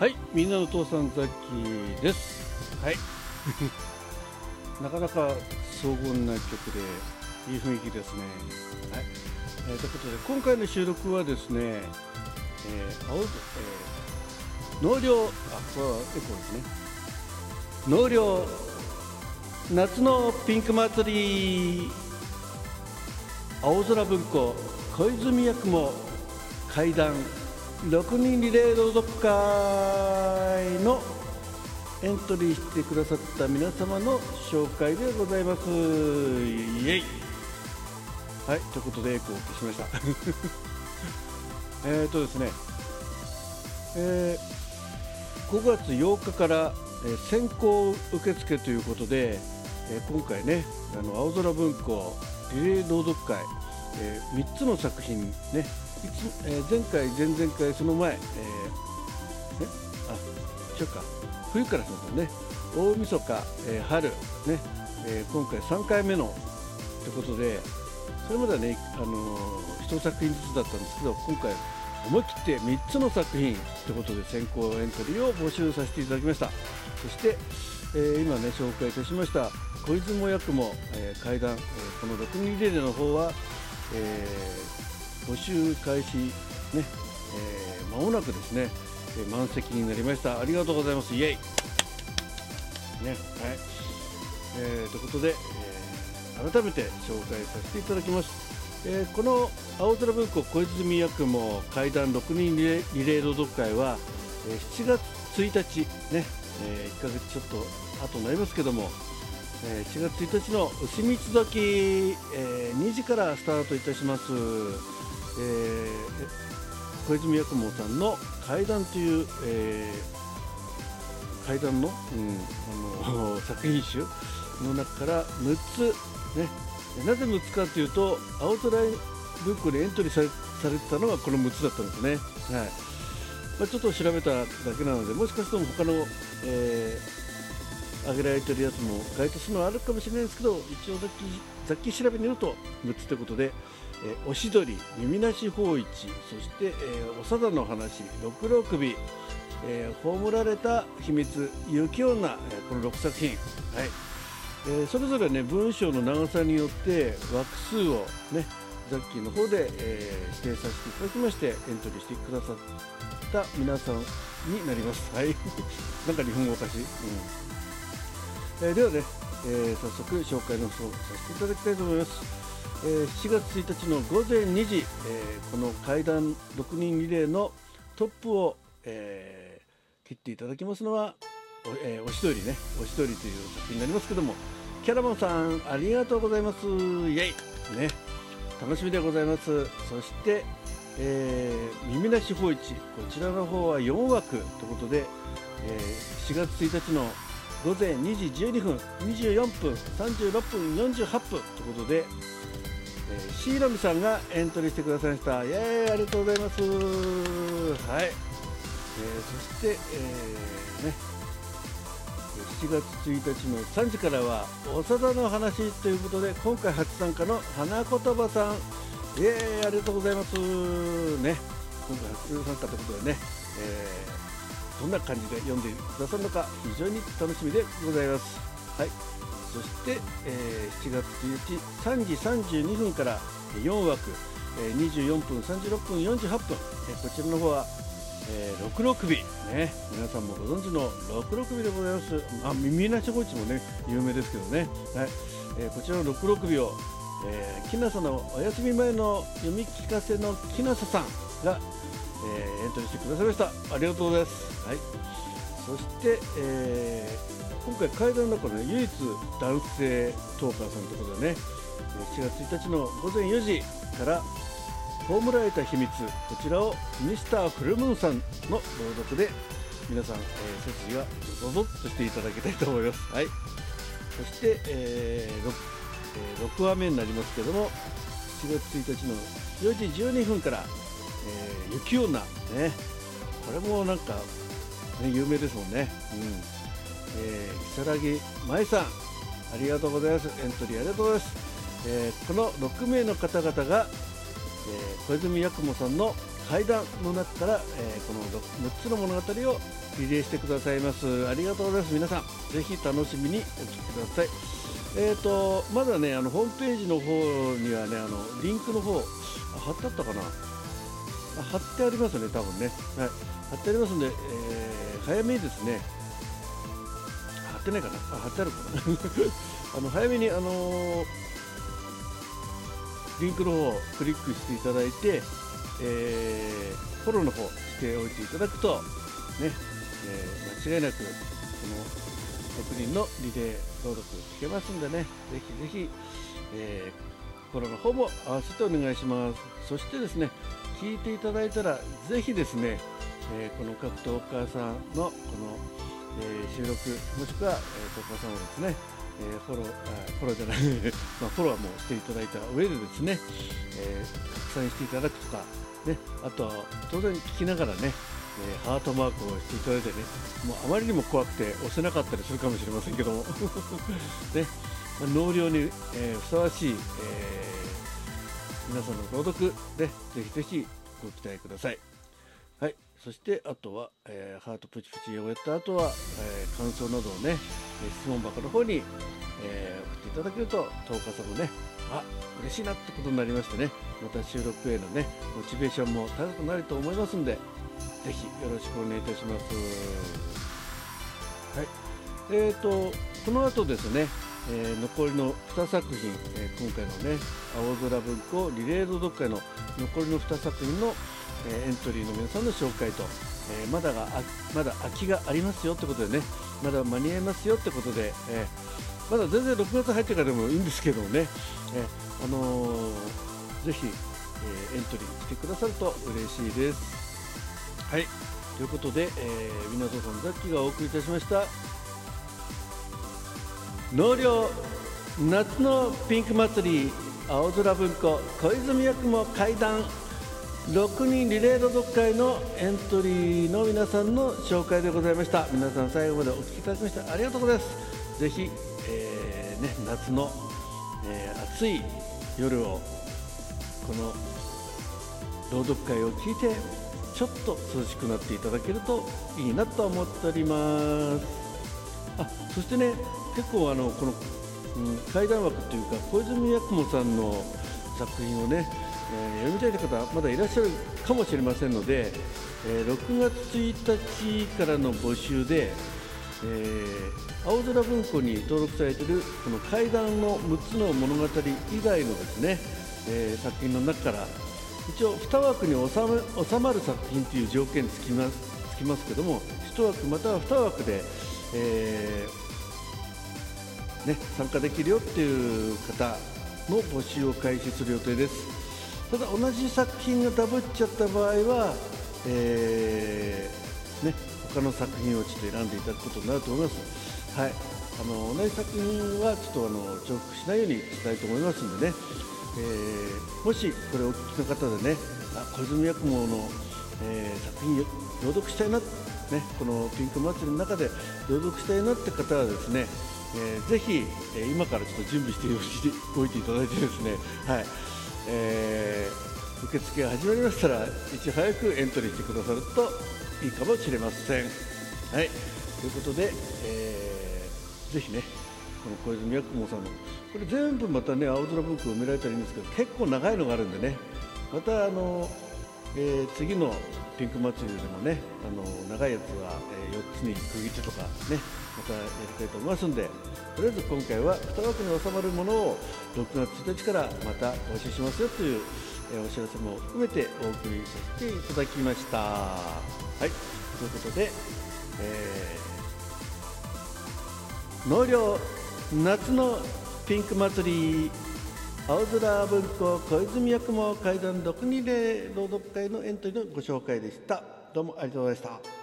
はい、みんなの父さんザッキーです。はい。なかなか荘厳な曲でいい雰囲気ですね。はい。えーということで今回の収録はですね、えー、青えー納涼あこれはエコーですね。納涼夏のピンク祭り青空文庫小泉八雲会談6人リレー朗読会のエントリーしてくださった皆様の紹介でございます。イエイ。はいということでエコーを消しました。えっとですね。えー5月8日から、えー先行受付ということで、えー今回ねあの青空文庫リレー朗読会、え3つの作品ねえー前回前々回その前、えーねあ違うか。冬からそうだね。大晦日、えー春ね、えー今回3回目のということでそれまではね、あのー、1作品ずつだったんですけど今回思い切って3つの作品ということで先行エントリーを募集させていただきました。そして、えー今ね紹介いたしました小泉も役も、えー、会談、えーこの6人リレーの方は、えー募集開始ね、えー間もなくですね、えー満席になりました。ありがとうございます。イエイ。ねはい、えーということで、えー改めて紹介させていただきます、えーこの青空文庫小泉役も会談6人リレーリレー朗読会は、えー7月1日ね、え1ヶ月ちょっと後になりますけども、えー4月1日の牛三つ時、えー2時からスタートいたします、えー小泉八雲さんの怪談という、えー怪談の,、うん、あの 作品集の中から6つねなぜ6つかというと青空文庫にエントリーされされてたのがこの6つだったんですね、はい。まあ、ちょっと調べただけなのでもしかすると他の、えーげられてるやつも該当するのはあるかもしれないですけど一応ざっきざっき調べによると6つということで「えーおしどり」「耳なし芳一」そして、えーおさだの話「六郎首」えー葬られた秘密「雪女」えこの6作品、はい。えーそれぞれね文章の長さによって枠数をねザッキーの方で、えー指定させていただきましてエントリーしてくださった皆さんになります。はい。なんか日本語おかしい、うん。えーではね、えー早速紹介の方させていただきたいと思います、えー7月1日の午前2時、えーこの階段6人リレーのトップを、えー切っていただきますのはお,、えーおしどりねおしどりという作品になりますけどもキャラモンさんありがとうございます。イエイ。ね。楽しみでございます。そして、えー耳なし芳一。こちらの方は4枠ということで、えー4月1日の午前2時12分24分36分48分ということで、えー、シーロミさんがエントリーしてくださいました。イエーイありがとうございます。はい、えーそして、えーね。7月1日の3時からは長田の話ということで今回初参加の花言葉さん。イエーイありがとうございます。ね。今回初参加ということでね、えーどんな感じで読んでくださるのか非常に楽しみでございます。はい、そして、えー7月1日3時32分から4枠、えー24分36分48分、えーこちらの方は、えー、六六首ね皆さんもご存知の六六首でございます。あ耳なしごちもね有名ですけどね。はい、えーこちらの六六首を、えー、きなさのお休み前の読み聞かせのきなささんが、えーエントリーしてくださいました。ありがとうございます。はい。そして、えー今回階段の中の、ね、唯一男性トーカーさんということでねえー7月1日の午前4時から葬られた秘密こちらをミスターフルムーンさんの朗読で皆さん、えー背筋がゾゾッとしていただきたいと思います。はい、そして、え 6, 6話目になりますけども7月1日の4時12分から、えー雪女ねこれもなんか、ね、有名ですもんね。うんえー、如月舞さんありがとうございます。エントリーありがとうございます、えーこの6名の方々が、えー小泉八雲さんの階段の中から、え、この6つの物語をリレーしてくださいます。ありがとうございます。皆さんぜひ楽しみにお聞きください。えーと、まだねあのホームページの方にはねあのリンクの方貼ってあったかな？貼ってありますね多分ね、はい、貼ってありますんで、えー、早めにですねってないかな？あ貼ってあるかな？あの早めにあのー、リンクの方をクリックしていただいて、えー、フォローの方しておいていただくとね、えー、間違いなくこの6人のリレー登録聞けますんでね、ぜひぜひ、えー、フォローの方も合わせてお願いします。そしてですね、聞いていただいたら、ぜひですね、え、この各トーカーさんのこの、えー、収録、もしくは、えー、トーカーさんをですね、えー、フォロー、あフォローじゃない まあ、フォローもしていただいた上でですね、えー、拡散していただくとか、ね、あとは当然聞きながらね、え、ハートマークをしていただいてね、もうあまりにも怖くて押せなかったりするかもしれませんけども、ね、ま、納涼に、え、ふさわしい、え、皆さんの朗読で、ぜひぜひご期待ください。はい、そしてあとは、えー、ハートプチプチをやった後は、えー、感想などをね、質問箱の方に、えー、送っていただけると、10日さんもね、あ嬉しいなってことになりましてね、また収録へのね、モチベーションも高くなると思いますんで、ぜひよろしくお願いいたします。はい。えーと、この後ですね、えー、残りの2作品、えー、今回のね、青空文庫リレード読会の残りの2作品の、えー、エントリーの皆さんの紹介と、えまだがまだ空きがありますよってことでね、まだ間に合いますよってことで、えまだ全然6月入ってからでもいいんですけどもね、えあのぜひ、えエントリーしてくださると嬉しいです。はいということで、えー、港さんザッキがお送りいたしました納涼夏のピンク祭り青空文庫小泉役も会談6人リレード読会のエントリーの皆さんの紹介でございました。皆さん最後までお聞きいただきましてありがとうございます。ぜひ、えーね、夏の、えー、暑い夜をこの朗読会を聞いてちょっと涼しくなっていただけるといいなと思っております。あそしてね結構あのこの、うん、怪談枠というか小泉八雲さんの作品をね、えー、読みたい方まだいらっしゃるかもしれませんので、えー、6月1日からの募集で、えー、青空文庫に登録されているこの怪談の6つの物語以外のですね、え作品の中から一応2枠に収ま収まる作品という条件つきますつきますけども1枠または2枠で、えー、ね、参加できるよっていう方の募集を開始する予定です。ただ同じ作品がダブっちゃった場合は、えー、ね、他の作品をちょっと選んでいただくことになると思います。はい、あの同じ作品はちょっとあの重複しないようにしたいと思いますんでね、えー、もしこれをお聞きの方でねあ小泉八雲の、えー、作品朗読したいな、ね、このピンク祭りの中で朗読したいなって方はですね、えー、ぜひ、え、今からちょっと準備してお いていただいてですね、はい。えー、受付が始まりましたらいち早くエントリーしてくださるといいかもしれません。はい、ということで、えー、ぜひねこの小泉八雲さんのこれ全部またね青空文庫を埋められたらいいんですけど結構長いのがあるんでねまたあの、えー、次のピンク祭りでもねあの長いやつは、えー、4つに区切ってとかねまたやりたいと思いますんでとりあえず今回は2枠に収まるものを6月1日からまた募集しますよという、お知らせも含めてお送りさせていただきました。はい。ということで、えー、納涼夏のピンク祭り青空文庫小泉役も階段6人で朗読会のエントリーのご紹介でした。どうもありがとうございました。